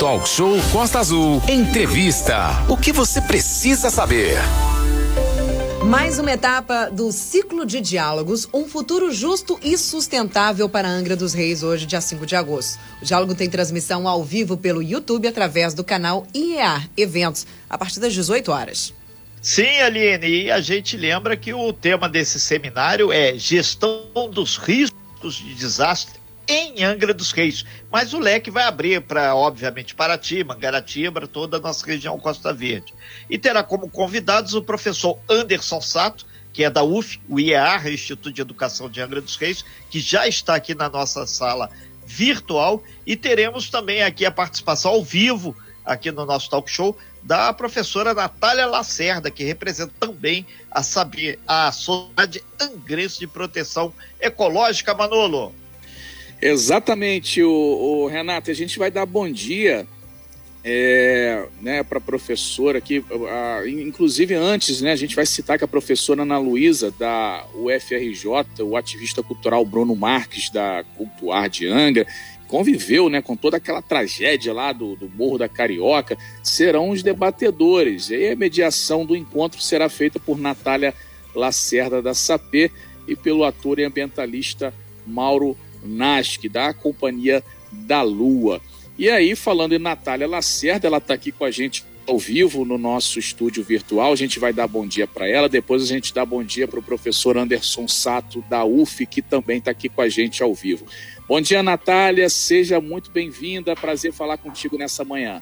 Talk Show Costa Azul. Entrevista. O que você precisa saber? Mais uma etapa do ciclo de diálogos, um futuro justo e sustentável para Angra dos Reis, hoje, dia 5 de agosto. O diálogo tem transmissão ao vivo pelo YouTube através do canal IEA Eventos, a partir das 18 horas. Sim, Aline, e a gente lembra que o tema desse seminário é Gestão dos Riscos de Desastre em Angra dos Reis. Mas o leque vai abrir para, obviamente, Paraty, Mangaratiba, toda a nossa região Costa Verde. E terá como convidados o professor Anderson Sato, que é da UF, o IEA, Instituto de Educação de Angra dos Reis, que já está aqui na nossa sala virtual. E teremos também aqui a participação ao vivo, aqui no nosso talk show, da professora Natália Lacerda, que representa também a Saber, a Sociedade Angrense de Proteção Ecológica, Manolo. Exatamente, o, o, Renato. A gente vai dar bom dia é, né, para a professora aqui. A, inclusive, antes, né, a gente vai citar que a professora Ana Luísa, da UFRJ, o ativista cultural Bruno Marques, da Cultuar de Angra, conviveu né, com toda aquela tragédia lá do, do Morro da Carioca, serão os debatedores. E a mediação do encontro será feita por Natália Lacerda da SAP e pelo ator e ambientalista Mauro NASC, da Companhia da Lua. E aí, falando em Natália Lacerda, ela está aqui com a gente ao vivo no nosso estúdio virtual. A gente vai dar bom dia para ela, depois a gente dá bom dia para o professor Anderson Sato, da UF, que também está aqui com a gente ao vivo. Bom dia, Natália, seja muito bem-vinda, prazer falar contigo nessa manhã.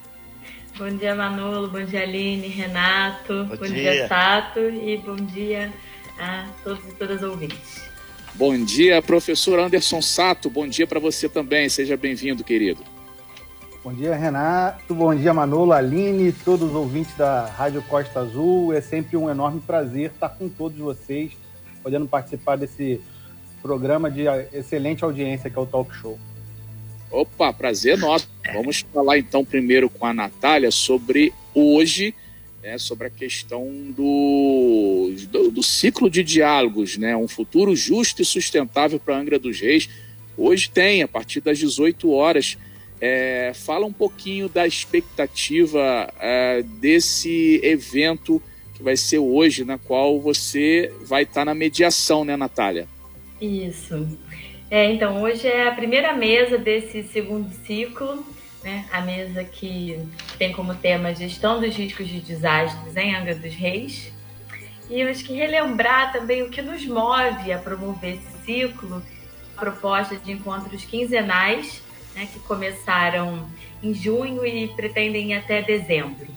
Bom dia, Manolo, bom dia, Aline, Renato, bom, bom dia. dia, Sato, e bom dia a todos e todas ouvintes. Bom dia, professor Anderson Sato. Bom dia para você também. Seja bem-vindo, querido. Bom dia, Renato. Bom dia, Manolo, Aline, todos os ouvintes da Rádio Costa Azul. É sempre um enorme prazer estar com todos vocês, podendo participar desse programa de excelente audiência que é o Talk Show. Opa, prazer nosso. Vamos falar então primeiro com a Natália sobre hoje né, sobre a questão do, do, do, ciclo de diálogos, né, um futuro justo e sustentável para Angra dos Reis. Hoje tem, a partir das 18 horas. É, fala um pouquinho da expectativa é, desse evento que vai ser hoje, na qual você vai estar na mediação, né, Natália? Isso. É, então, hoje é a primeira mesa desse segundo ciclo né? a mesa que tem como tema gestão dos riscos de desastres em Angra dos Reis. E eu acho que relembrar também o que nos move a promover esse ciclo, a proposta de encontros quinzenais, né, que começaram em junho e pretendem ir até dezembro.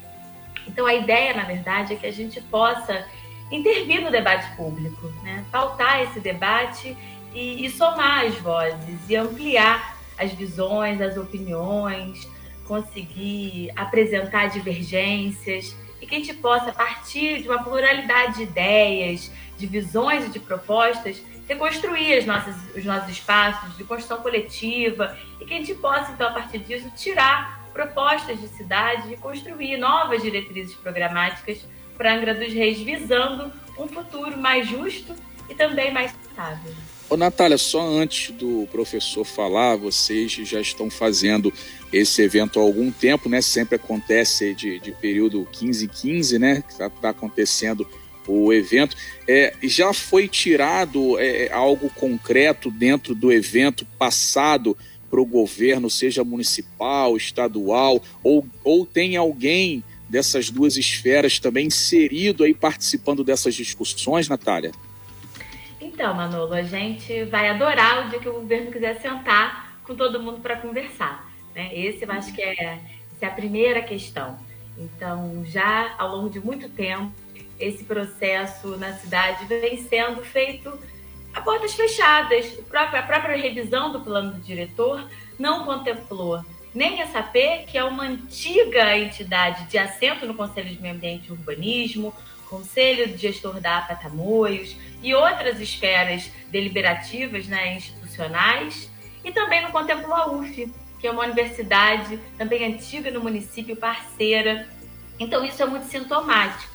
Então, a ideia, na verdade, é que a gente possa intervir no debate público, né? pautar esse debate e, e somar as vozes e ampliar as visões, as opiniões, conseguir apresentar divergências e que a gente possa, partir de uma pluralidade de ideias, de visões e de propostas, reconstruir as nossas, os nossos espaços de construção coletiva e que a gente possa, então, a partir disso, tirar propostas de cidade e construir novas diretrizes programáticas para Angra dos Reis, visando um futuro mais justo e também mais sustentável. Ô, Natália, só antes do professor falar, vocês já estão fazendo esse evento há algum tempo, né? Sempre acontece de, de período 15 15, né? Está tá acontecendo o evento. É, já foi tirado é, algo concreto dentro do evento passado para o governo, seja municipal, estadual, ou, ou tem alguém dessas duas esferas também inserido aí participando dessas discussões, Natália? Então, Manolo, a gente vai adorar o dia que o governo quiser sentar com todo mundo para conversar. Né? Esse eu acho que é, é a primeira questão. Então, já ao longo de muito tempo, esse processo na cidade vem sendo feito a portas fechadas. A própria revisão do plano do diretor não contemplou nem a SAP, que é uma antiga entidade de assento no Conselho de Meio Ambiente e Urbanismo, Conselho de Gestor da APA Tamoios e outras esferas deliberativas né, institucionais, e também no contemplou a UF, que é uma universidade também antiga no município, parceira. Então, isso é muito sintomático.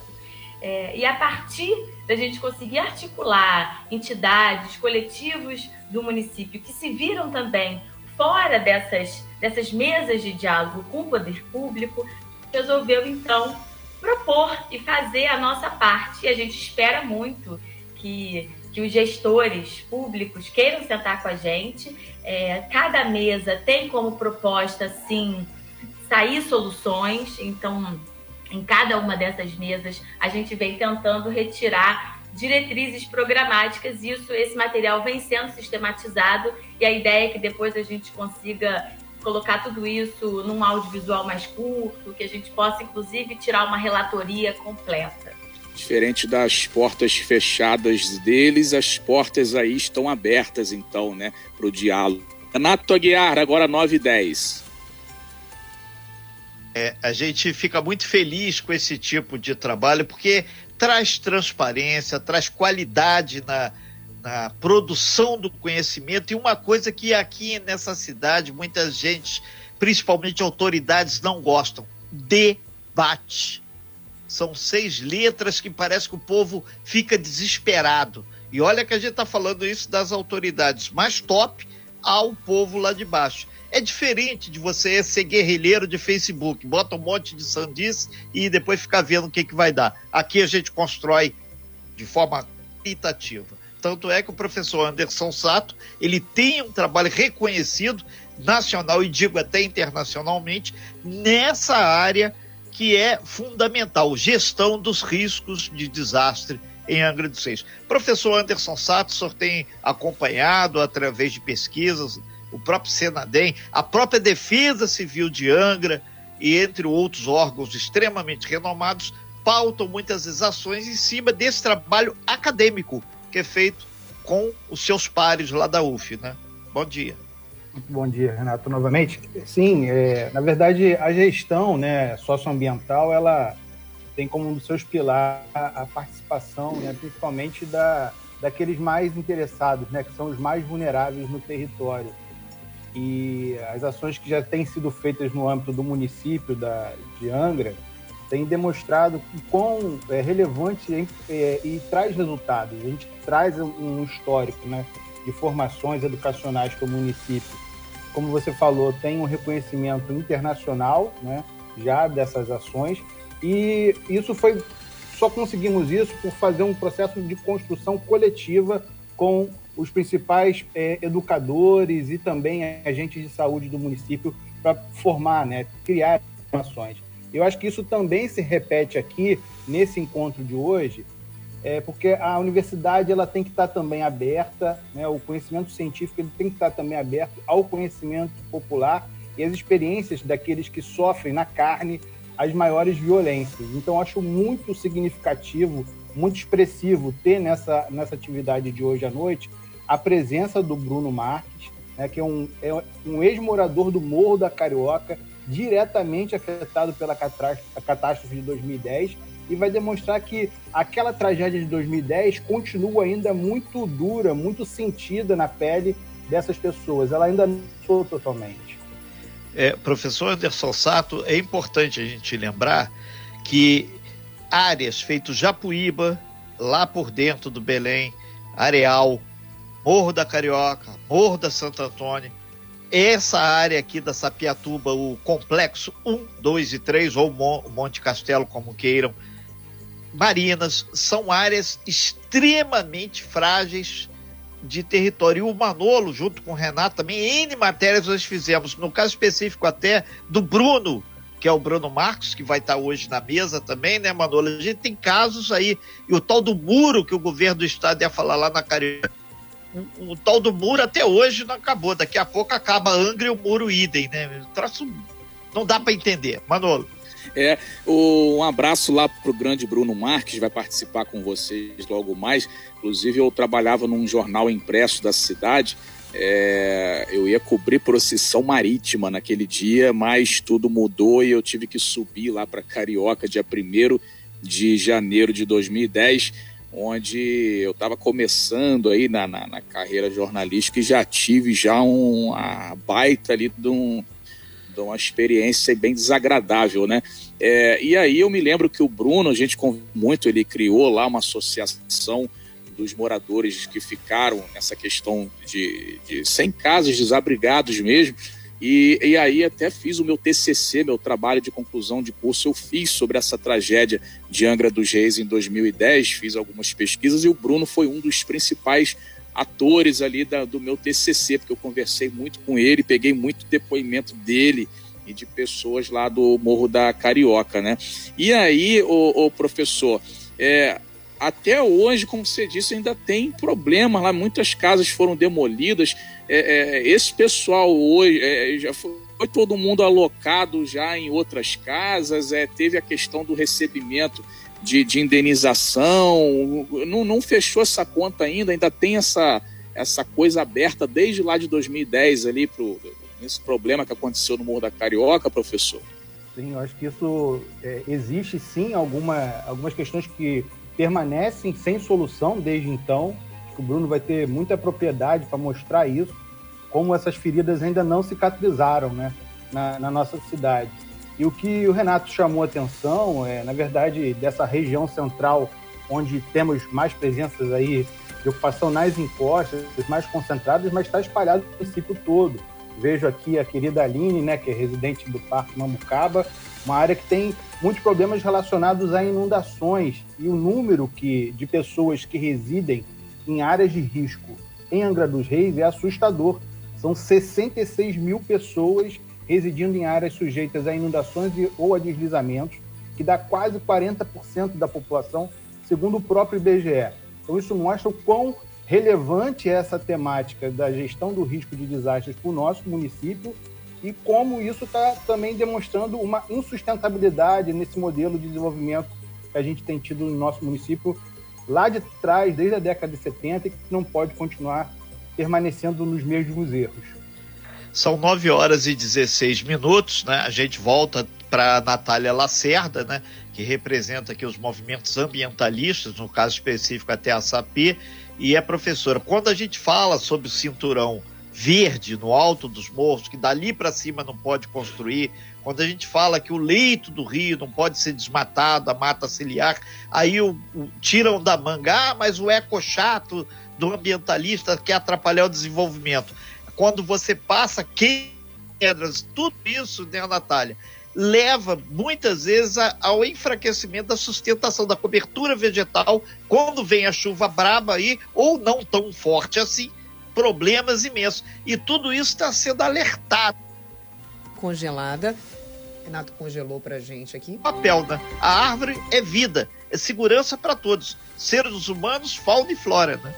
É, e a partir da gente conseguir articular entidades, coletivos do município que se viram também fora dessas, dessas mesas de diálogo com o poder público, resolveu então propor e fazer a nossa parte. E a gente espera muito que, que os gestores públicos queiram sentar com a gente. É, cada mesa tem como proposta, sim, sair soluções. Então, em cada uma dessas mesas, a gente vem tentando retirar diretrizes programáticas. Isso, esse material vem sendo sistematizado e a ideia é que depois a gente consiga colocar tudo isso num audiovisual mais curto, que a gente possa, inclusive, tirar uma relatoria completa. Diferente das portas fechadas deles, as portas aí estão abertas, então, né, para o diálogo. Renato Aguiar, agora 9 e 10. É, a gente fica muito feliz com esse tipo de trabalho, porque traz transparência, traz qualidade na, na produção do conhecimento. E uma coisa que aqui nessa cidade, muita gente, principalmente autoridades, não gostam: debate. São seis letras que parece que o povo fica desesperado. E olha que a gente está falando isso das autoridades mais top ao povo lá de baixo. É diferente de você ser guerrilheiro de Facebook, bota um monte de sandice e depois ficar vendo o que, que vai dar. Aqui a gente constrói de forma qualitativa. Tanto é que o professor Anderson Sato, ele tem um trabalho reconhecido nacional e digo até internacionalmente nessa área que é fundamental, gestão dos riscos de desastre em Angra dos Reis. Professor Anderson Sato, o senhor tem acompanhado através de pesquisas o próprio Senadem, a própria Defesa Civil de Angra e entre outros órgãos extremamente renomados pautam muitas das ações em cima desse trabalho acadêmico que é feito com os seus pares lá da UF, né? Bom dia. Muito bom dia, Renato, novamente. Sim, é, na verdade, a gestão né, socioambiental, ela tem como um dos seus pilares a participação, né, principalmente da, daqueles mais interessados, né, que são os mais vulneráveis no território e as ações que já têm sido feitas no âmbito do município da, de Angra têm demonstrado o quão é relevante é, e traz resultados. A gente traz um histórico né, de formações educacionais para o município. Como você falou, tem um reconhecimento internacional né, já dessas ações e isso foi só conseguimos isso por fazer um processo de construção coletiva com os principais é, educadores e também agentes de saúde do município para formar, né, criar ações. Eu acho que isso também se repete aqui nesse encontro de hoje, é, porque a universidade ela tem que estar também aberta, né, o conhecimento científico ele tem que estar também aberto ao conhecimento popular e às experiências daqueles que sofrem na carne as maiores violências. Então, acho muito significativo, muito expressivo ter nessa, nessa atividade de hoje à noite a presença do Bruno Marques, né, que é um, é um ex-morador do Morro da Carioca, diretamente afetado pela catástrofe de 2010, e vai demonstrar que aquela tragédia de 2010 continua ainda muito dura, muito sentida na pele dessas pessoas. Ela ainda não sou totalmente. É, professor Anderson Sato, é importante a gente lembrar que áreas feitas Japuíba, lá por dentro do Belém, Areal, Morro da Carioca, Morro da Santo Antônio, essa área aqui da Sapiatuba, o complexo 1, 2 e 3, ou Monte Castelo, como queiram, Marinas, são áreas extremamente frágeis de território. E o Manolo, junto com o Renato, também, N matérias nós fizemos, no caso específico até do Bruno, que é o Bruno Marcos, que vai estar hoje na mesa também, né, Manolo? A gente tem casos aí, e o tal do muro que o governo do estado ia falar lá na Carioca o, o, tal do muro até hoje não acabou. Daqui a pouco acaba Angra e o muro idem, né? Traço não dá para entender. Manolo. É, um abraço lá pro grande Bruno Marques, vai participar com vocês logo mais. Inclusive, eu trabalhava num jornal impresso da cidade. É, eu ia cobrir procissão marítima naquele dia, mas tudo mudou e eu tive que subir lá para Carioca, dia 1 de janeiro de 2010 onde eu estava começando aí na, na, na, carreira jornalística e já tive já um, uma baita ali de, um, uma experiência bem desagradável, né? É, e aí eu me lembro que o Bruno, a gente muito, ele criou lá uma associação dos moradores que ficaram nessa questão de, de sem casas, desabrigados mesmo. E, e aí até fiz o meu TCC, meu trabalho de conclusão de curso, eu fiz sobre essa tragédia de Angra dos Reis em 2010, fiz algumas pesquisas e o Bruno foi um dos principais atores ali da, do meu TCC, porque eu conversei muito com ele, peguei muito depoimento dele e de pessoas lá do Morro da Carioca, né? E aí, o, o professor, é, até hoje, como você disse, ainda tem problemas lá. Muitas casas foram demolidas. É, é, esse pessoal hoje é, já foi, foi, todo mundo alocado já em outras casas. É, teve a questão do recebimento de, de indenização. Não, não, fechou essa conta ainda. Ainda tem essa, essa coisa aberta desde lá de 2010 ali pro esse problema que aconteceu no Morro da Carioca, professor. Sim, eu acho que isso é, existe sim alguma, algumas questões que permanecem sem solução desde então. Acho que o Bruno vai ter muita propriedade para mostrar isso, como essas feridas ainda não cicatrizaram né, na, na nossa cidade. E o que o Renato chamou atenção é, na verdade, dessa região central, onde temos mais presenças aí de ocupação nas encostas, mais concentradas, mas está espalhado no município todo. Vejo aqui a querida Aline, né, que é residente do Parque Mambucaba, uma área que tem muitos problemas relacionados a inundações e o número que, de pessoas que residem em áreas de risco em Angra dos Reis é assustador. São 66 mil pessoas residindo em áreas sujeitas a inundações e, ou a deslizamentos, que dá quase 40% da população, segundo o próprio IBGE. Então, isso mostra o quão relevante é essa temática da gestão do risco de desastres para o nosso município e como isso está também demonstrando uma insustentabilidade nesse modelo de desenvolvimento que a gente tem tido no nosso município lá de trás, desde a década de 70, e que não pode continuar permanecendo nos mesmos erros. São 9 horas e 16 minutos, né? A gente volta para Natália Lacerda, né? Que representa aqui os movimentos ambientalistas, no caso específico até a SAP, e é professora. Quando a gente fala sobre o cinturão verde no alto dos morros, que dali para cima não pode construir, quando a gente fala que o leito do rio não pode ser desmatado, a mata ciliar, aí o, o, tiram da manga, ah, mas o eco chato do ambientalista quer atrapalhar o desenvolvimento. Quando você passa quedas, tudo isso, né, Natália, leva muitas vezes a, ao enfraquecimento da sustentação da cobertura vegetal quando vem a chuva braba aí, ou não tão forte assim, problemas imensos. E tudo isso está sendo alertado. Congelada. Renato congelou para gente aqui. Papel, né? A árvore é vida, é segurança para todos, seres humanos, fauna e flora, né?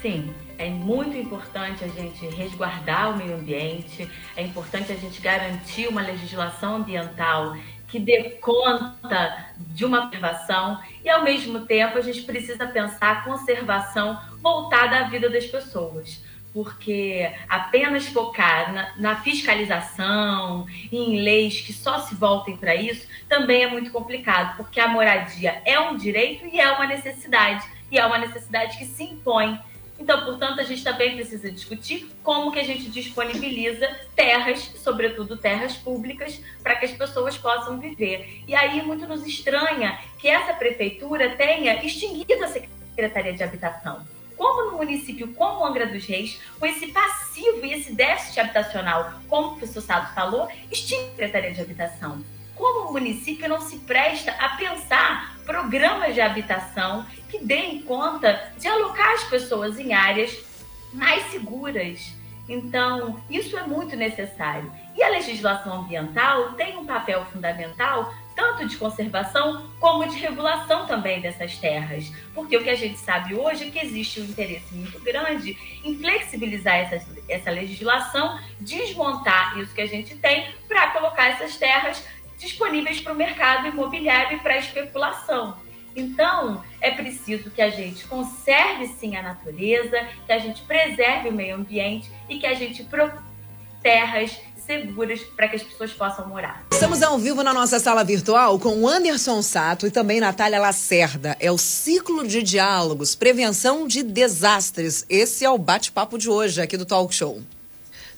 Sim, é muito importante a gente resguardar o meio ambiente, é importante a gente garantir uma legislação ambiental que dê conta de uma preservação e, ao mesmo tempo, a gente precisa pensar a conservação voltada à vida das pessoas. Porque apenas focar na, na fiscalização, em leis que só se voltem para isso, também é muito complicado, porque a moradia é um direito e é uma necessidade, e é uma necessidade que se impõe então, portanto, a gente também precisa discutir como que a gente disponibiliza terras, sobretudo terras públicas, para que as pessoas possam viver. E aí muito nos estranha que essa prefeitura tenha extinguido a Secretaria de Habitação. Como no município como Angra dos Reis, com esse passivo e esse déficit habitacional, como o professor Sato falou, extingue a Secretaria de Habitação como o município não se presta a pensar programas de habitação que deem conta de alocar as pessoas em áreas mais seguras. Então, isso é muito necessário. E a legislação ambiental tem um papel fundamental tanto de conservação como de regulação também dessas terras. Porque o que a gente sabe hoje é que existe um interesse muito grande em flexibilizar essa, essa legislação, desmontar isso que a gente tem para colocar essas terras disponíveis para o mercado imobiliário e para especulação. Então, é preciso que a gente conserve sim a natureza, que a gente preserve o meio ambiente e que a gente terras seguras para que as pessoas possam morar. Estamos ao vivo na nossa sala virtual com Anderson Sato e também Natália Lacerda. É o ciclo de diálogos, prevenção de desastres. Esse é o bate-papo de hoje aqui do Talk Show.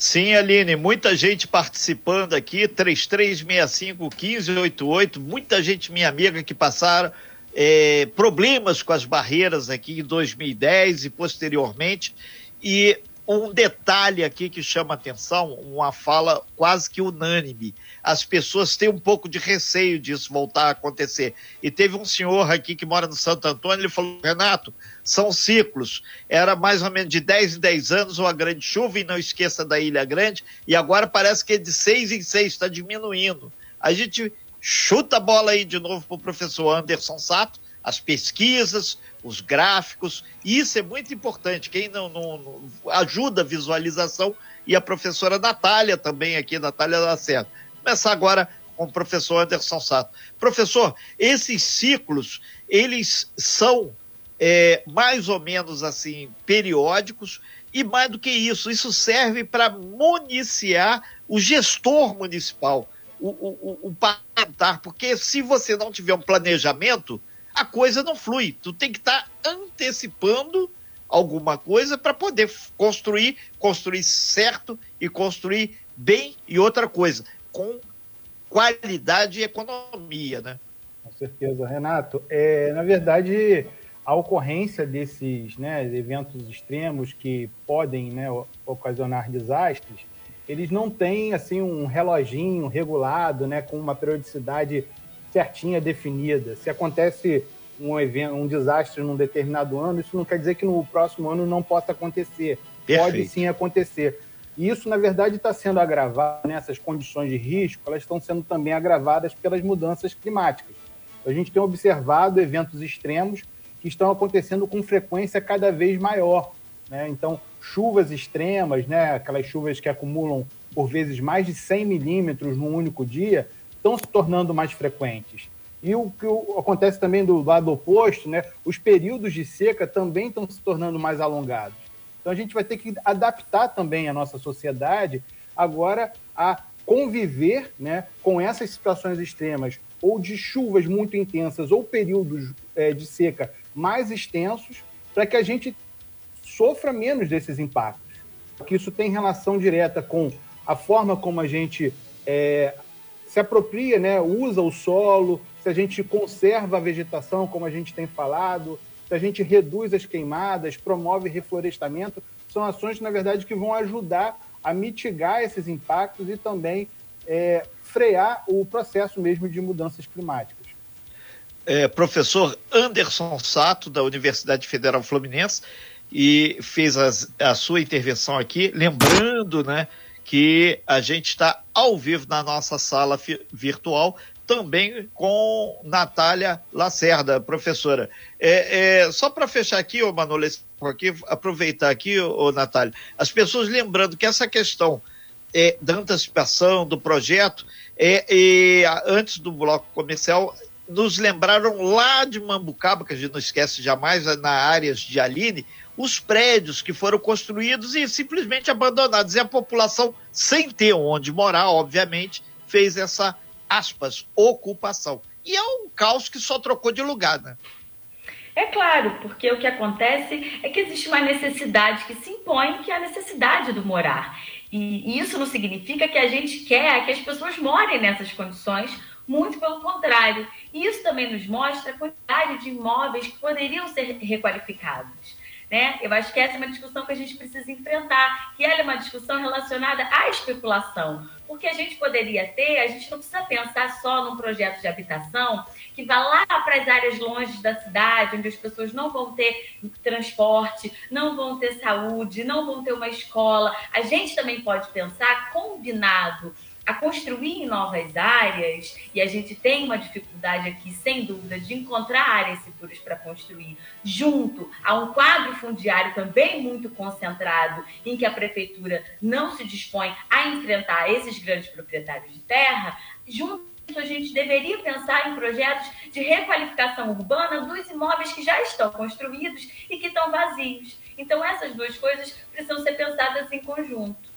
Sim, Aline, muita gente participando aqui, 3365-1588, muita gente minha amiga que passaram, é, problemas com as barreiras aqui em 2010 e posteriormente. E um detalhe aqui que chama atenção, uma fala quase que unânime. As pessoas têm um pouco de receio disso voltar a acontecer. E teve um senhor aqui que mora no Santo Antônio, ele falou: Renato, são ciclos. Era mais ou menos de 10 em 10 anos uma grande chuva, e não esqueça da Ilha Grande, e agora parece que é de 6 em 6, está diminuindo. A gente chuta a bola aí de novo para o professor Anderson Sato, as pesquisas, os gráficos, e isso é muito importante. Quem não, não, não, ajuda a visualização e a professora Natália também aqui, Natália Lacerda. Começar agora com o professor Anderson Sato. Professor, esses ciclos, eles são é, mais ou menos assim, periódicos, e mais do que isso, isso serve para municiar o gestor municipal, o, o, o, parlamentar, porque se você não tiver um planejamento, a coisa não flui. Tu tem que estar tá antecipando alguma coisa para poder construir, construir certo e construir bem e outra coisa, com qualidade e economia, né? Com certeza, Renato. É, na verdade, a ocorrência desses né, eventos extremos que podem né, ocasionar desastres, eles não têm assim um reloginho regulado, né, com uma periodicidade certinha, definida. Se acontece um evento, um desastre num determinado ano, isso não quer dizer que no próximo ano não possa acontecer. Perfeito. Pode sim acontecer. E isso, na verdade, está sendo agravado nessas né? condições de risco, elas estão sendo também agravadas pelas mudanças climáticas. A gente tem observado eventos extremos que estão acontecendo com frequência cada vez maior. Né? Então, chuvas extremas, né? aquelas chuvas que acumulam, por vezes, mais de 100 milímetros num único dia, estão se tornando mais frequentes. E o que acontece também do lado oposto, né? Os períodos de seca também estão se tornando mais alongados. Então a gente vai ter que adaptar também a nossa sociedade agora a conviver, né, com essas situações extremas ou de chuvas muito intensas ou períodos é, de seca mais extensos, para que a gente sofra menos desses impactos. Porque isso tem relação direta com a forma como a gente é, se apropria, né, usa o solo, se a gente conserva a vegetação, como a gente tem falado, se a gente reduz as queimadas, promove reflorestamento, são ações, na verdade, que vão ajudar a mitigar esses impactos e também é, frear o processo mesmo de mudanças climáticas. É, professor Anderson Sato, da Universidade Federal Fluminense, e fez as, a sua intervenção aqui, lembrando né, que a gente está ao vivo na nossa sala virtual, também com Natália Lacerda, professora. É, é só para fechar aqui, ô Manolo, aqui, aproveitar aqui, ô, Natália, as pessoas lembrando que essa questão é, da antecipação do projeto, é, é, antes do bloco comercial, nos lembraram lá de Mambucaba, que a gente não esquece jamais, na áreas de Aline, os prédios que foram construídos e simplesmente abandonados. E a população, sem ter onde morar, obviamente, fez essa aspas, ocupação. E é um caos que só trocou de lugar, né? É claro, porque o que acontece é que existe uma necessidade que se impõe, que é a necessidade do morar. E isso não significa que a gente quer que as pessoas morem nessas condições, muito pelo contrário. E isso também nos mostra a quantidade de imóveis que poderiam ser requalificados. Né? Eu acho que essa é uma discussão que a gente precisa enfrentar, que ela é uma discussão relacionada à especulação. Porque a gente poderia ter, a gente não precisa pensar só num projeto de habitação que vá lá para as áreas longe da cidade, onde as pessoas não vão ter transporte, não vão ter saúde, não vão ter uma escola. A gente também pode pensar combinado a construir em novas áreas, e a gente tem uma dificuldade aqui, sem dúvida, de encontrar áreas seguras para construir, junto a um quadro fundiário também muito concentrado, em que a prefeitura não se dispõe a enfrentar esses grandes proprietários de terra, junto a gente deveria pensar em projetos de requalificação urbana dos imóveis que já estão construídos e que estão vazios. Então, essas duas coisas precisam ser pensadas em conjunto.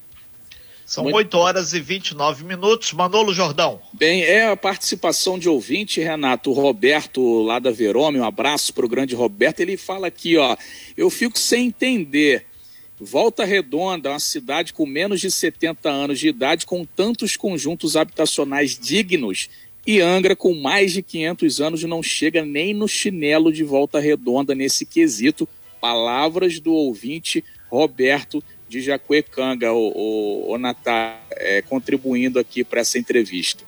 São Muito... 8 horas e 29 minutos. Manolo Jordão. Bem, é a participação de ouvinte, Renato. O Roberto, lá da Verome, um abraço para o grande Roberto. Ele fala aqui, ó. Eu fico sem entender. Volta Redonda, uma cidade com menos de 70 anos de idade, com tantos conjuntos habitacionais dignos, E Angra, com mais de 500 anos, não chega nem no chinelo de volta redonda nesse quesito. Palavras do ouvinte Roberto de Jacuecanga, o, o, o Natal, é, contribuindo aqui para essa entrevista.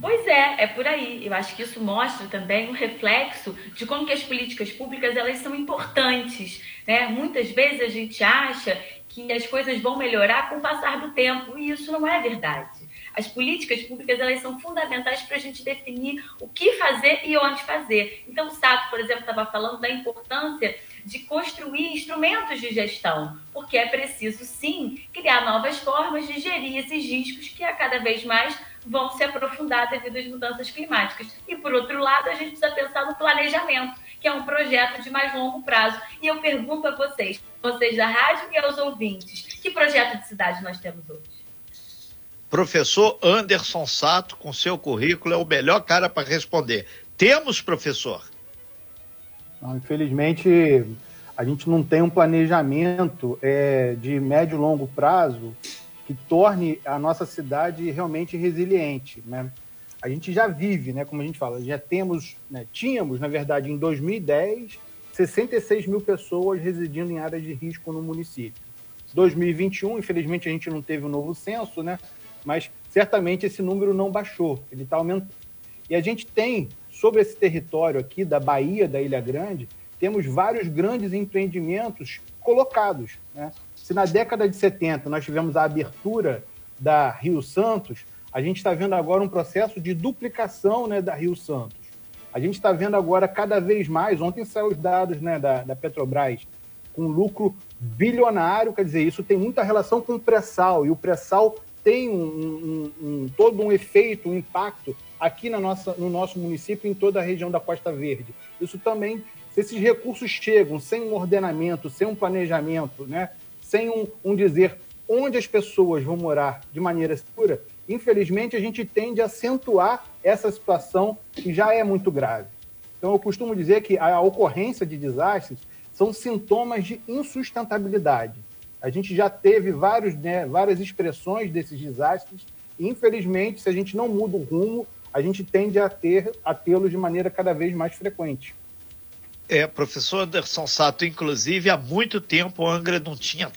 Pois é, é por aí. Eu acho que isso mostra também um reflexo de como que as políticas públicas elas são importantes. Né? Muitas vezes a gente acha que as coisas vão melhorar com o passar do tempo e isso não é verdade. As políticas públicas elas são fundamentais para a gente definir o que fazer e onde fazer. Então, o Sato, por exemplo, estava falando da importância de construir instrumentos de gestão, porque é preciso, sim, criar novas formas de gerir esses riscos que a cada vez mais vão se aprofundar devido às mudanças climáticas. E, por outro lado, a gente precisa pensar no planejamento, que é um projeto de mais longo prazo. E eu pergunto a vocês, vocês da rádio e aos ouvintes, que projeto de cidade nós temos hoje? Professor Anderson Sato, com seu currículo, é o melhor cara para responder. Temos, professor? Não, infelizmente, a gente não tem um planejamento é, de médio e longo prazo que torne a nossa cidade realmente resiliente. Né? A gente já vive, né, como a gente fala, já temos, né, tínhamos, na verdade, em 2010, 66 mil pessoas residindo em áreas de risco no município. 2021, infelizmente, a gente não teve um novo censo, né? mas certamente esse número não baixou, ele está aumentando. E a gente tem, sobre esse território aqui da Bahia, da Ilha Grande, temos vários grandes empreendimentos colocados. Né? Se na década de 70 nós tivemos a abertura da Rio Santos, a gente está vendo agora um processo de duplicação né, da Rio Santos. A gente está vendo agora cada vez mais, ontem saiu os dados né, da, da Petrobras, com lucro bilionário, quer dizer, isso tem muita relação com o pré-sal, e o pré-sal tem um, um, um, todo um efeito, um impacto aqui na nossa, no nosso município em toda a região da Costa Verde. Isso também, se esses recursos chegam sem um ordenamento, sem um planejamento, né, sem um, um dizer onde as pessoas vão morar de maneira segura, infelizmente a gente tende a acentuar essa situação que já é muito grave. Então eu costumo dizer que a ocorrência de desastres são sintomas de insustentabilidade. A gente já teve vários, né, várias expressões desses desastres. E, infelizmente, se a gente não muda o rumo, a gente tende a ter a tê-los de maneira cada vez mais frequente. É, professor Anderson Sato, inclusive, há muito tempo a Angra não tinha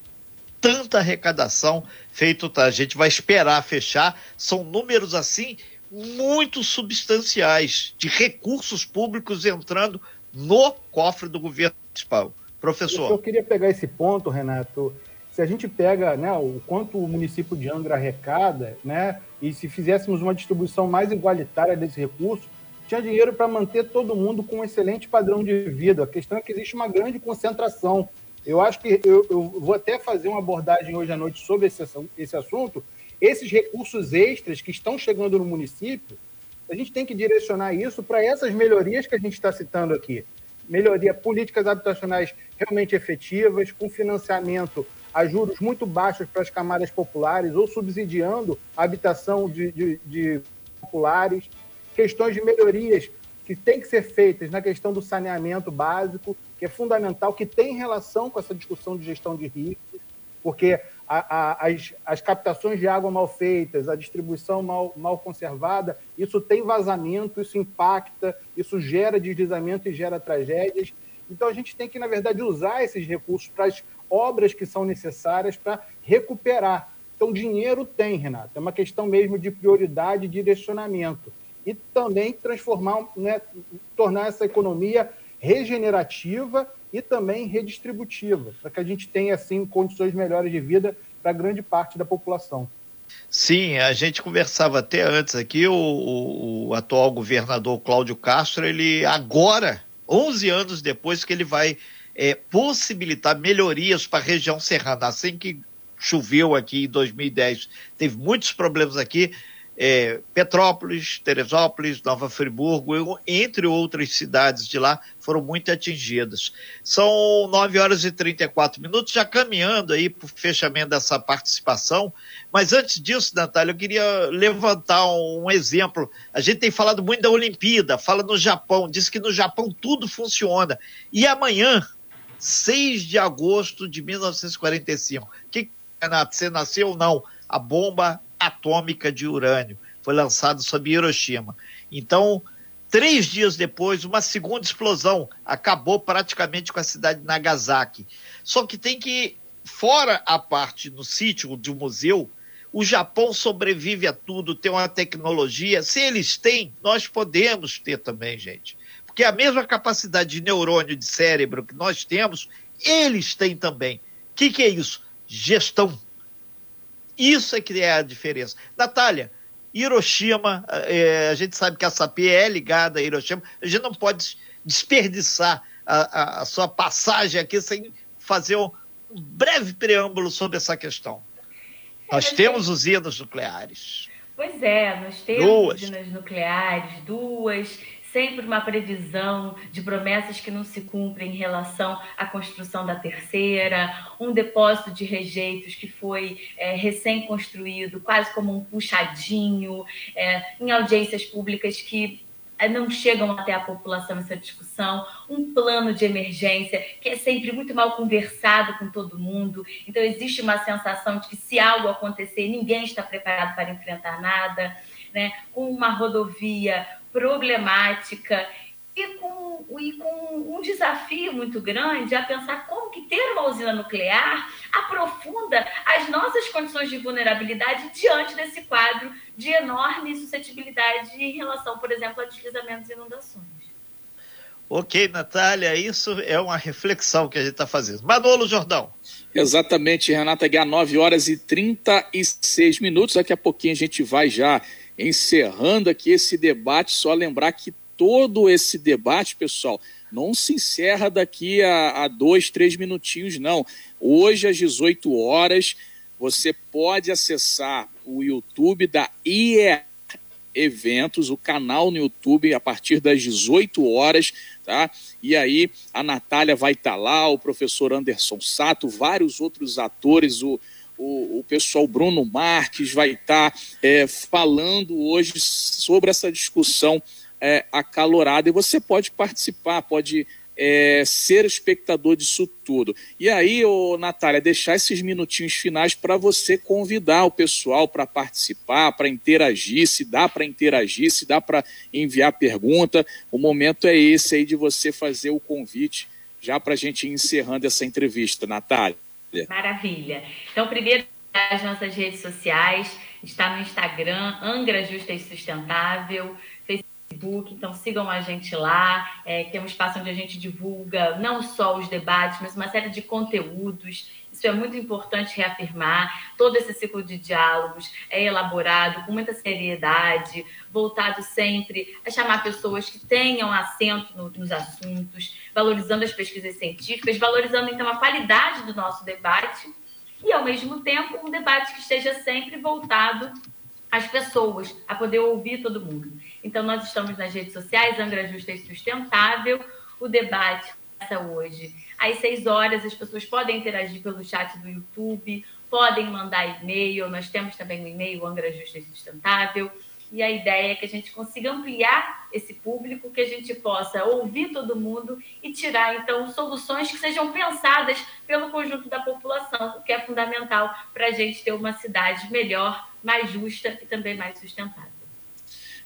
tanta arrecadação feito, tá? A gente vai esperar fechar. São números assim muito substanciais de recursos públicos entrando no cofre do governo municipal. Professor. Eu queria pegar esse ponto, Renato, se a gente pega né, o quanto o município de Angra arrecada, né, e se fizéssemos uma distribuição mais igualitária desse recurso, tinha dinheiro para manter todo mundo com um excelente padrão de vida. A questão é que existe uma grande concentração. Eu acho que eu, eu vou até fazer uma abordagem hoje à noite sobre esse, esse assunto. Esses recursos extras que estão chegando no município, a gente tem que direcionar isso para essas melhorias que a gente está citando aqui. Melhoria, políticas habitacionais realmente efetivas, com financiamento a juros muito baixos para as camadas populares ou subsidiando a habitação de, de, de populares, questões de melhorias que têm que ser feitas na questão do saneamento básico, que é fundamental, que tem relação com essa discussão de gestão de riscos, porque a, a, as, as, captações de água mal feitas, a distribuição mal, mal conservada, isso tem vazamento, isso impacta, isso gera deslizamento e gera tragédias. Então a gente tem que, na verdade, usar esses recursos para as obras que são necessárias para recuperar. Então, dinheiro tem, Renato. É uma questão mesmo de prioridade e direcionamento. E também transformar, né, tornar essa economia regenerativa e também redistributiva, para que a gente tenha, assim, condições melhores de vida para grande parte da população. Sim, a gente conversava até antes aqui, o, o, o atual governador Cláudio Castro, ele agora, 11 anos depois que ele vai é, possibilitar melhorias para a região serrana. Assim que choveu aqui em 2010, teve muitos problemas aqui. É, Petrópolis, Teresópolis, Nova Friburgo, entre outras cidades de lá, foram muito atingidas. São 9 horas e 34 minutos, já caminhando aí para o fechamento dessa participação. Mas antes disso, Natália, eu queria levantar um exemplo. A gente tem falado muito da Olimpíada, fala no Japão, diz que no Japão tudo funciona. E amanhã, 6 de agosto de 1945. Que, Renato, você nasceu ou não? A bomba atômica de urânio. foi lançado sobre Hiroshima. Então, três dias depois, uma segunda explosão acabou praticamente com a cidade de Nagasaki. Só que tem que, fora a parte no sítio de um museu, o Japão sobrevive a tudo, tem uma tecnologia. Se eles têm, nós podemos ter também, gente. Porque a mesma capacidade de neurônio de cérebro que nós temos, eles têm também. O que, que é isso? Gestão. Isso é que é a diferença. Natália, Hiroshima, é, a gente sabe que a SAP é ligada a Hiroshima, a gente não pode desperdiçar a, a, a sua passagem aqui sem fazer um, um breve preâmbulo sobre essa questão. Nós temos usinas nucleares. Pois é, nós temos duas. usinas nucleares, duas, sempre uma previsão de promessas que não se cumprem em relação à construção da terceira, um depósito de rejeitos que foi é, recém-construído, quase como um puxadinho, é, em audiências públicas que é, não chegam até a população essa discussão, um plano de emergência que é sempre muito mal conversado com todo mundo. Então, existe uma sensação de que se algo acontecer, ninguém está preparado para enfrentar nada, né? com uma rodovia problemática e com, e com um desafio muito grande a pensar como que ter uma usina nuclear aprofunda as nossas condições de vulnerabilidade diante desse quadro de enorme suscetibilidade em relação, por exemplo, a deslizamentos e inundações. Ok, Natália, isso é uma reflexão que a gente está fazendo. Manolo Jordão. Exatamente, Renata Guiar, 9 horas e 36 minutos. Daqui a pouquinho a gente vai já encerrando aqui esse debate. Só lembrar que todo esse debate, pessoal, não se encerra daqui a, a dois, três minutinhos, não. Hoje, às 18 horas, você pode acessar o YouTube da IER Eventos, o canal no YouTube, a partir das 18 horas, tá? E aí a Natália vai estar tá lá, o professor Anderson Sato, vários outros atores, o, o, o pessoal Bruno Marques vai estar tá, é, falando hoje sobre essa discussão é, acalorada e você pode participar, pode é, ser espectador disso tudo. E aí, ô, Natália, deixar esses minutinhos finais para você convidar o pessoal para participar, para interagir, se dá para interagir, se dá para enviar pergunta. O momento é esse aí de você fazer o convite, já para a gente ir encerrando essa entrevista, Natália. Maravilha. Então, primeiro, as nossas redes sociais, está no Instagram, Angra Justa e Sustentável, Facebook, então sigam a gente lá, é, que é um espaço onde a gente divulga não só os debates, mas uma série de conteúdos. Isso é muito importante reafirmar. Todo esse ciclo de diálogos é elaborado com muita seriedade, voltado sempre a chamar pessoas que tenham assento no, nos assuntos, valorizando as pesquisas científicas, valorizando então a qualidade do nosso debate e, ao mesmo tempo, um debate que esteja sempre voltado às pessoas, a poder ouvir todo mundo. Então, nós estamos nas redes sociais, Angra Justa e Sustentável. O debate começa hoje. Às seis horas, as pessoas podem interagir pelo chat do YouTube, podem mandar e-mail. Nós temos também o e-mail Angra Justa e Sustentável. E a ideia é que a gente consiga ampliar esse público, que a gente possa ouvir todo mundo e tirar, então, soluções que sejam pensadas pelo conjunto da população, o que é fundamental para a gente ter uma cidade melhor, mais justa e também mais sustentável.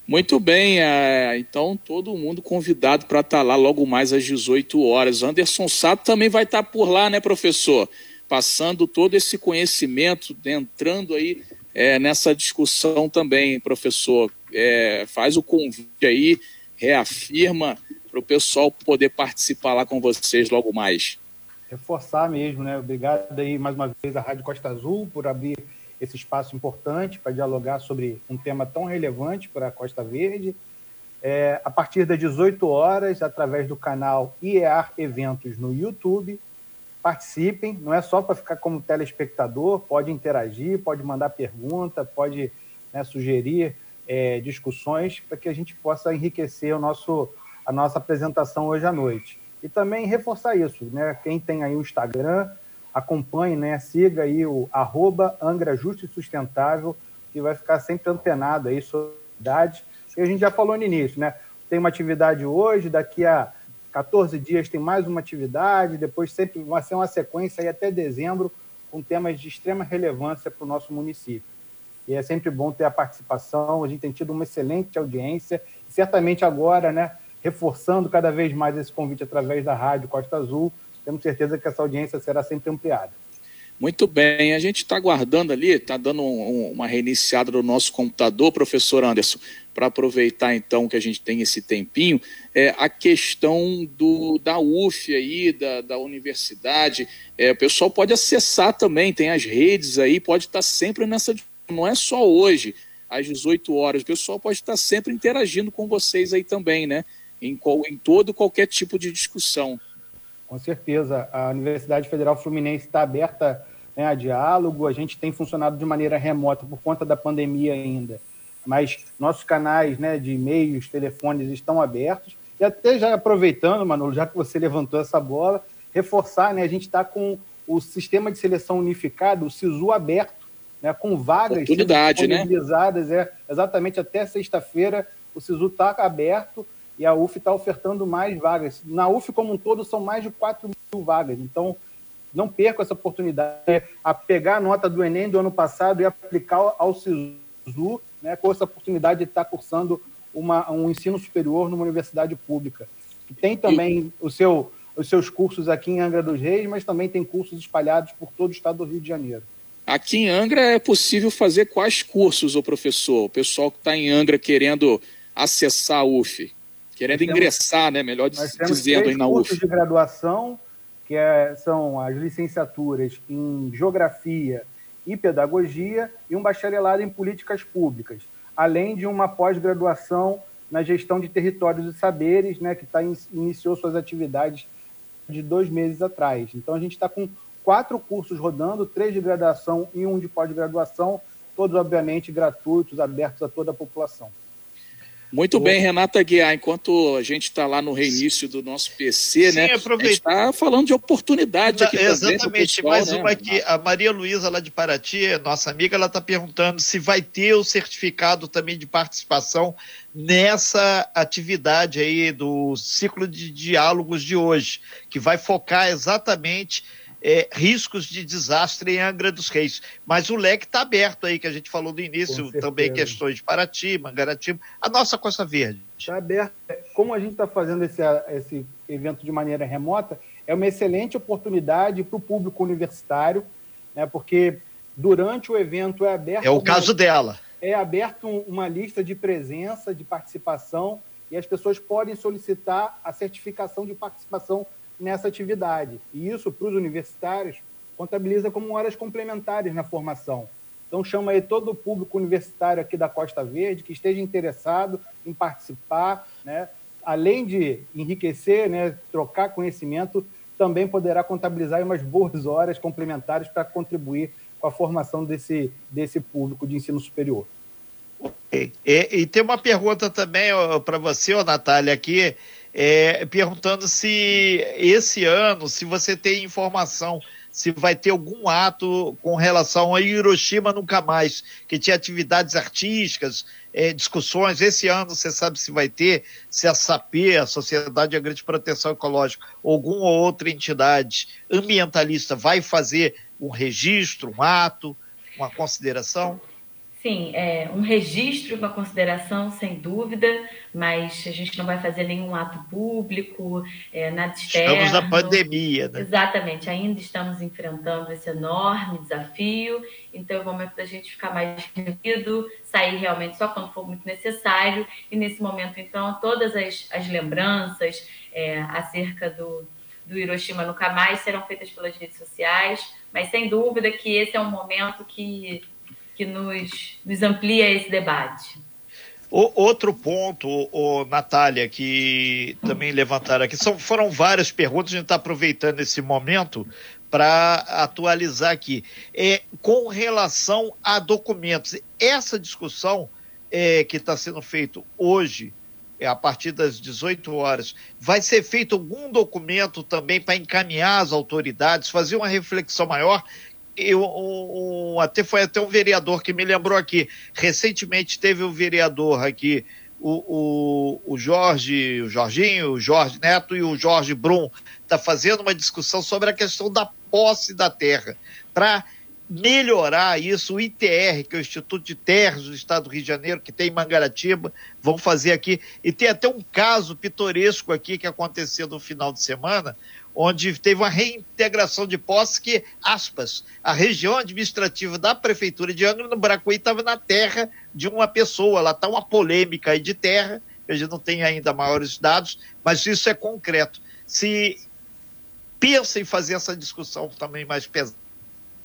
Muito bem, é, então todo mundo convidado para estar tá lá logo mais às 18 horas. Anderson Sato também vai estar tá por lá, né, professor? Passando todo esse conhecimento, entrando aí é, nessa discussão também, professor. É, faz o convite aí, reafirma para o pessoal poder participar lá com vocês logo mais. Reforçar mesmo, né? Obrigado aí mais uma vez à Rádio Costa Azul por abrir esse espaço importante para dialogar sobre um tema tão relevante para a Costa Verde. É, a partir das 18 horas, através do canal IEAR Eventos no YouTube. Participem, não é só para ficar como telespectador, pode interagir, pode mandar pergunta, pode né, sugerir é, discussões para que a gente possa enriquecer o nosso, a nossa apresentação hoje à noite. E também reforçar isso, né? Quem tem aí o Instagram, acompanhe, né? Siga aí o arroba Angra Justo e Sustentável, que vai ficar sempre antenado aí sobre atividades. E a gente já falou no início, né? Tem uma atividade hoje, daqui a 14 dias tem mais uma atividade, depois sempre vai ser uma sequência aí até dezembro com temas de extrema relevância para o nosso município. e é sempre bom ter a participação. A gente tem tido uma excelente audiência, certamente agora, né, reforçando cada vez mais esse convite através da Rádio Costa Azul, temos certeza que essa audiência será sempre ampliada. Muito bem, a gente está aguardando ali, está dando um, um, uma reiniciada no nosso computador, professor Anderson, para aproveitar então que a gente tem esse tempinho, é, a questão do, da UF aí, da, da universidade, é, o pessoal pode acessar também, tem as redes aí, pode estar tá sempre nessa, não é só hoje, às 18 horas, o pessoal pode estar tá sempre interagindo com vocês aí também, né, em, em todo qualquer tipo de discussão. Com certeza. A Universidade Federal Fluminense está aberta né, a diálogo, a gente tem funcionado de maneira remota por conta da pandemia ainda, mas nossos canais né, de e-mails, telefones estão abertos. E até já aproveitando, Manolo, já que você levantou essa bola, reforçar, né, a gente está com o sistema de seleção unificado, o SISU aberto, né, com vagas né? disponibilizadas, né? é, exatamente até sexta-feira o SISU está aberto e a UF está ofertando mais vagas. Na UF como um todo são mais de 4 mil vagas, então não perca essa oportunidade a pegar a nota do Enem do ano passado e aplicar ao SISU, né, com essa oportunidade de estar cursando uma, um ensino superior numa universidade pública. Tem também o seu, os seus cursos aqui em Angra dos Reis, mas também tem cursos espalhados por todo o estado do Rio de Janeiro. Aqui em Angra é possível fazer quais cursos, o professor? O pessoal que está em Angra querendo acessar a UF? Querendo temos, ingressar, né? Melhor dizendo, aí na UF. cursos de graduação, que é, são as licenciaturas em Geografia e Pedagogia e um bacharelado em Políticas Públicas, além de uma pós-graduação na gestão de territórios e saberes, né, que tá, iniciou suas atividades de dois meses atrás. Então, a gente está com quatro cursos rodando, três de graduação e um de pós-graduação, todos, obviamente, gratuitos, abertos a toda a população. Muito bem, Renata Guiar, enquanto a gente está lá no reinício do nosso PC, Sim, né? Aproveita. A gente está falando de oportunidade aqui Exatamente, pessoal, mais né, uma aqui, a Maria Luísa lá de Paraty, nossa amiga, ela está perguntando se vai ter o certificado também de participação nessa atividade aí do ciclo de diálogos de hoje, que vai focar exatamente é, riscos de desastre em Angra dos Reis. Mas o leque está aberto aí, que a gente falou no início, também questões de Paraty, Mangaratiba, a nossa Costa Verde. Está aberto. Como a gente está fazendo esse, esse evento de maneira remota, é uma excelente oportunidade para o público universitário, né, porque durante o evento é aberto. É o caso dela. É aberto uma lista de presença, de participação, e as pessoas podem solicitar a certificação de participação nessa atividade. E isso, para os universitários, contabiliza como horas complementares na formação. Então, chama aí todo o público universitário aqui da Costa Verde que esteja interessado em participar, né? além de enriquecer, né, trocar conhecimento, também poderá contabilizar umas boas horas complementares para contribuir com a formação desse, desse público de ensino superior. Okay. E, e tem uma pergunta também para você, ô, Natália, aqui é, perguntando se esse ano, se você tem informação, se vai ter algum ato com relação a Hiroshima Nunca Mais, que tinha atividades artísticas, é, discussões. Esse ano você sabe se vai ter, se a SAP, a Sociedade de Grande Proteção Ecológica, ou alguma outra entidade ambientalista vai fazer um registro, um ato, uma consideração? Sim, é um registro, uma consideração, sem dúvida, mas a gente não vai fazer nenhum ato público, é, nada externo. Estamos na pandemia, né? Exatamente, ainda estamos enfrentando esse enorme desafio, então é o momento da gente ficar mais reunido, sair realmente só quando for muito necessário, e nesse momento, então, todas as, as lembranças é, acerca do, do Hiroshima Nunca Mais serão feitas pelas redes sociais, mas sem dúvida que esse é um momento que que nos, nos amplia esse debate. O, outro ponto, o, Natália, que também levantaram aqui, são, foram várias perguntas, a gente está aproveitando esse momento para atualizar aqui. É, com relação a documentos, essa discussão é, que está sendo feita hoje, é, a partir das 18 horas, vai ser feito algum documento também para encaminhar as autoridades, fazer uma reflexão maior eu, até foi até um vereador que me lembrou aqui. Recentemente teve um vereador aqui, o, o, o Jorge, o Jorginho, o Jorge Neto e o Jorge Brum, está fazendo uma discussão sobre a questão da posse da terra, para melhorar isso. O ITR, que é o Instituto de Terras do Estado do Rio de Janeiro, que tem em Mangaratiba, vão fazer aqui. E tem até um caso pitoresco aqui que aconteceu no final de semana, onde teve uma reintegração de posse que, aspas, a região administrativa da Prefeitura de Angra no Bracuí estava na terra de uma pessoa. Lá está uma polêmica aí de terra, a gente não tem ainda maiores dados, mas isso é concreto. Se pensa em fazer essa discussão também mais pesada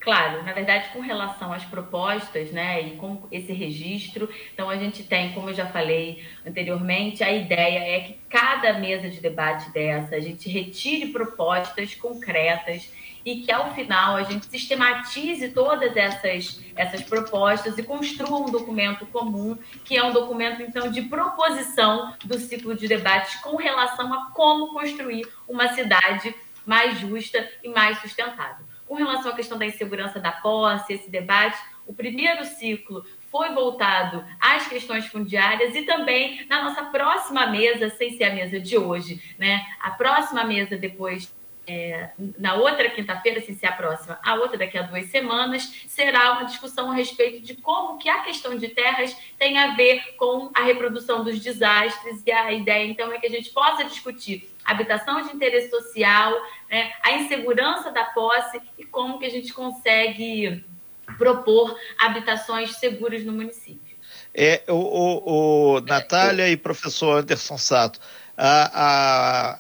Claro, na verdade, com relação às propostas, né, e com esse registro, então a gente tem, como eu já falei anteriormente, a ideia é que cada mesa de debate dessa a gente retire propostas concretas e que ao final a gente sistematize todas essas, essas propostas e construa um documento comum, que é um documento, então, de proposição do ciclo de debates com relação a como construir uma cidade mais justa e mais sustentável. Com relação à questão da insegurança da posse, esse debate, o primeiro ciclo foi voltado às questões fundiárias e também na nossa próxima mesa, sem ser a mesa de hoje, né? A próxima mesa depois é, na outra quinta-feira, sem ser a próxima, a outra daqui a duas semanas, será uma discussão a respeito de como que a questão de terras tem a ver com a reprodução dos desastres e a ideia, então, é que a gente possa discutir habitação de interesse social, né, a insegurança da posse e como que a gente consegue propor habitações seguras no município. É, o, o, o Natália e professor Anderson Sato, a, a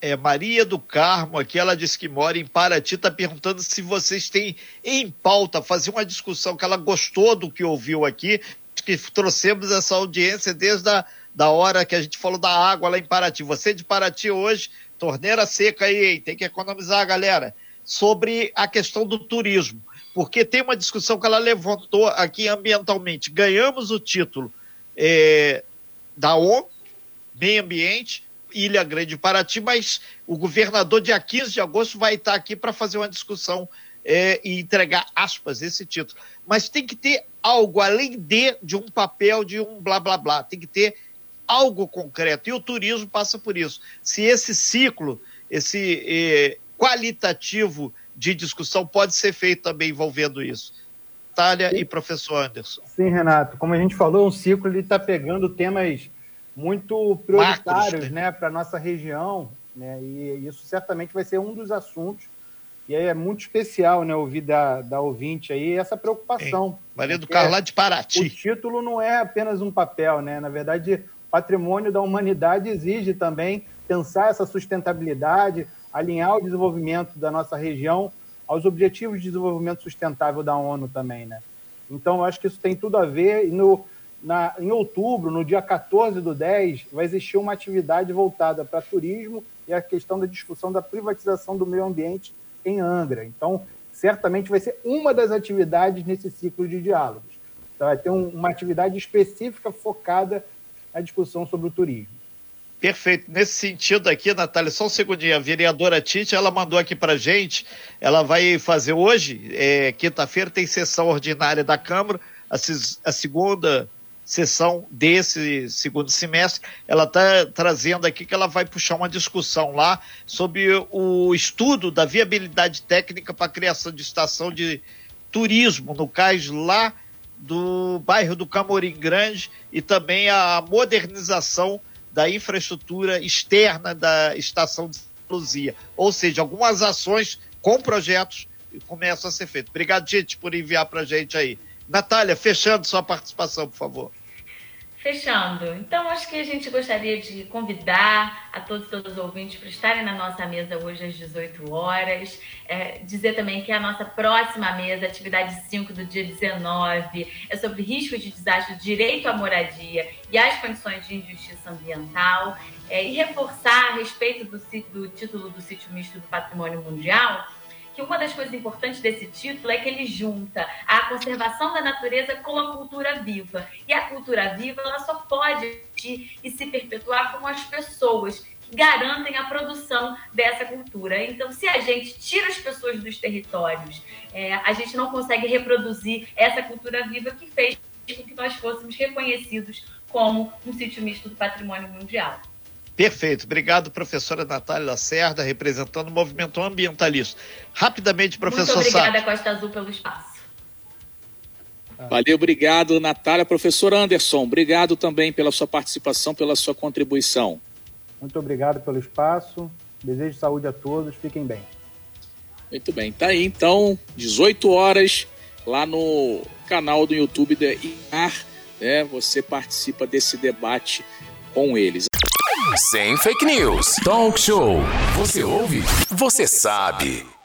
é, Maria do Carmo aqui, ela disse que mora em Paraty, está perguntando se vocês têm em pauta fazer uma discussão que ela gostou do que ouviu aqui, que trouxemos essa audiência desde a da hora que a gente falou da água lá em Paraty. Você de Paraty hoje, torneira seca aí, hein? tem que economizar, galera, sobre a questão do turismo. Porque tem uma discussão que ela levantou aqui ambientalmente. Ganhamos o título é, da ONU, Meio Ambiente, Ilha Grande Paraty, mas o governador, dia 15 de agosto, vai estar aqui para fazer uma discussão é, e entregar, aspas, esse título. Mas tem que ter algo além de, de um papel, de um blá blá blá. Tem que ter algo concreto. E o turismo passa por isso. Se esse ciclo, esse eh, qualitativo de discussão pode ser feito também envolvendo isso. Natália e professor Anderson. Sim, Renato. Como a gente falou, um ciclo ele está pegando temas muito prioritários Macros, né, para a nossa região, né, e isso certamente vai ser um dos assuntos. E aí é muito especial né, ouvir da, da ouvinte aí essa preocupação. Maria do Carlos lá de Paraty. O título não é apenas um papel, né? Na verdade, patrimônio da humanidade exige também pensar essa sustentabilidade, alinhar o desenvolvimento da nossa região aos objetivos de desenvolvimento sustentável da ONU também, né? Então, eu acho que isso tem tudo a ver. E no, na, em outubro, no dia 14 do 10, vai existir uma atividade voltada para turismo e a questão da discussão da privatização do meio ambiente em Angra. Então, certamente vai ser uma das atividades nesse ciclo de diálogos. Então, vai ter um, uma atividade específica focada a discussão sobre o turismo. Perfeito. Nesse sentido aqui, Natália, só um segundinho. A vereadora Tite, ela mandou aqui para gente, ela vai fazer hoje, é, quinta-feira, tem sessão ordinária da Câmara, a, a segunda sessão desse segundo semestre, ela está trazendo aqui que ela vai puxar uma discussão lá sobre o estudo da viabilidade técnica para a criação de estação de turismo no cais lá do bairro do Camorim Grande e também a modernização da infraestrutura externa da estação de Luzia. Ou seja, algumas ações com projetos começam a ser feitas. Obrigado, gente, por enviar para a gente aí. Natália, fechando sua participação, por favor. Fechando, então acho que a gente gostaria de convidar a todos, os ouvintes para estarem na nossa mesa hoje às 18 horas. É, dizer também que a nossa próxima mesa, atividade 5 do dia 19, é sobre risco de desastre, direito à moradia e as condições de injustiça ambiental. É, e reforçar a respeito do, do título do sítio misto do patrimônio mundial que uma das coisas importantes desse título é que ele junta a conservação da natureza com a cultura viva. E a cultura viva ela só pode e se perpetuar com as pessoas que garantem a produção dessa cultura. Então, se a gente tira as pessoas dos territórios, é, a gente não consegue reproduzir essa cultura viva que fez com que nós fôssemos reconhecidos como um sítio misto do patrimônio mundial. Perfeito. Obrigado, professora Natália Lacerda, representando o movimento ambientalista. Rapidamente, professor Muito obrigada, Sá. Costa Azul, pelo espaço. Valeu, obrigado, Natália. Professor Anderson, obrigado também pela sua participação, pela sua contribuição. Muito obrigado pelo espaço. Desejo saúde a todos. Fiquem bem. Muito bem, tá aí então, 18 horas, lá no canal do YouTube da IAR, né? Você participa desse debate com eles. Sem fake news. Talk show. Você ouve? Você sabe.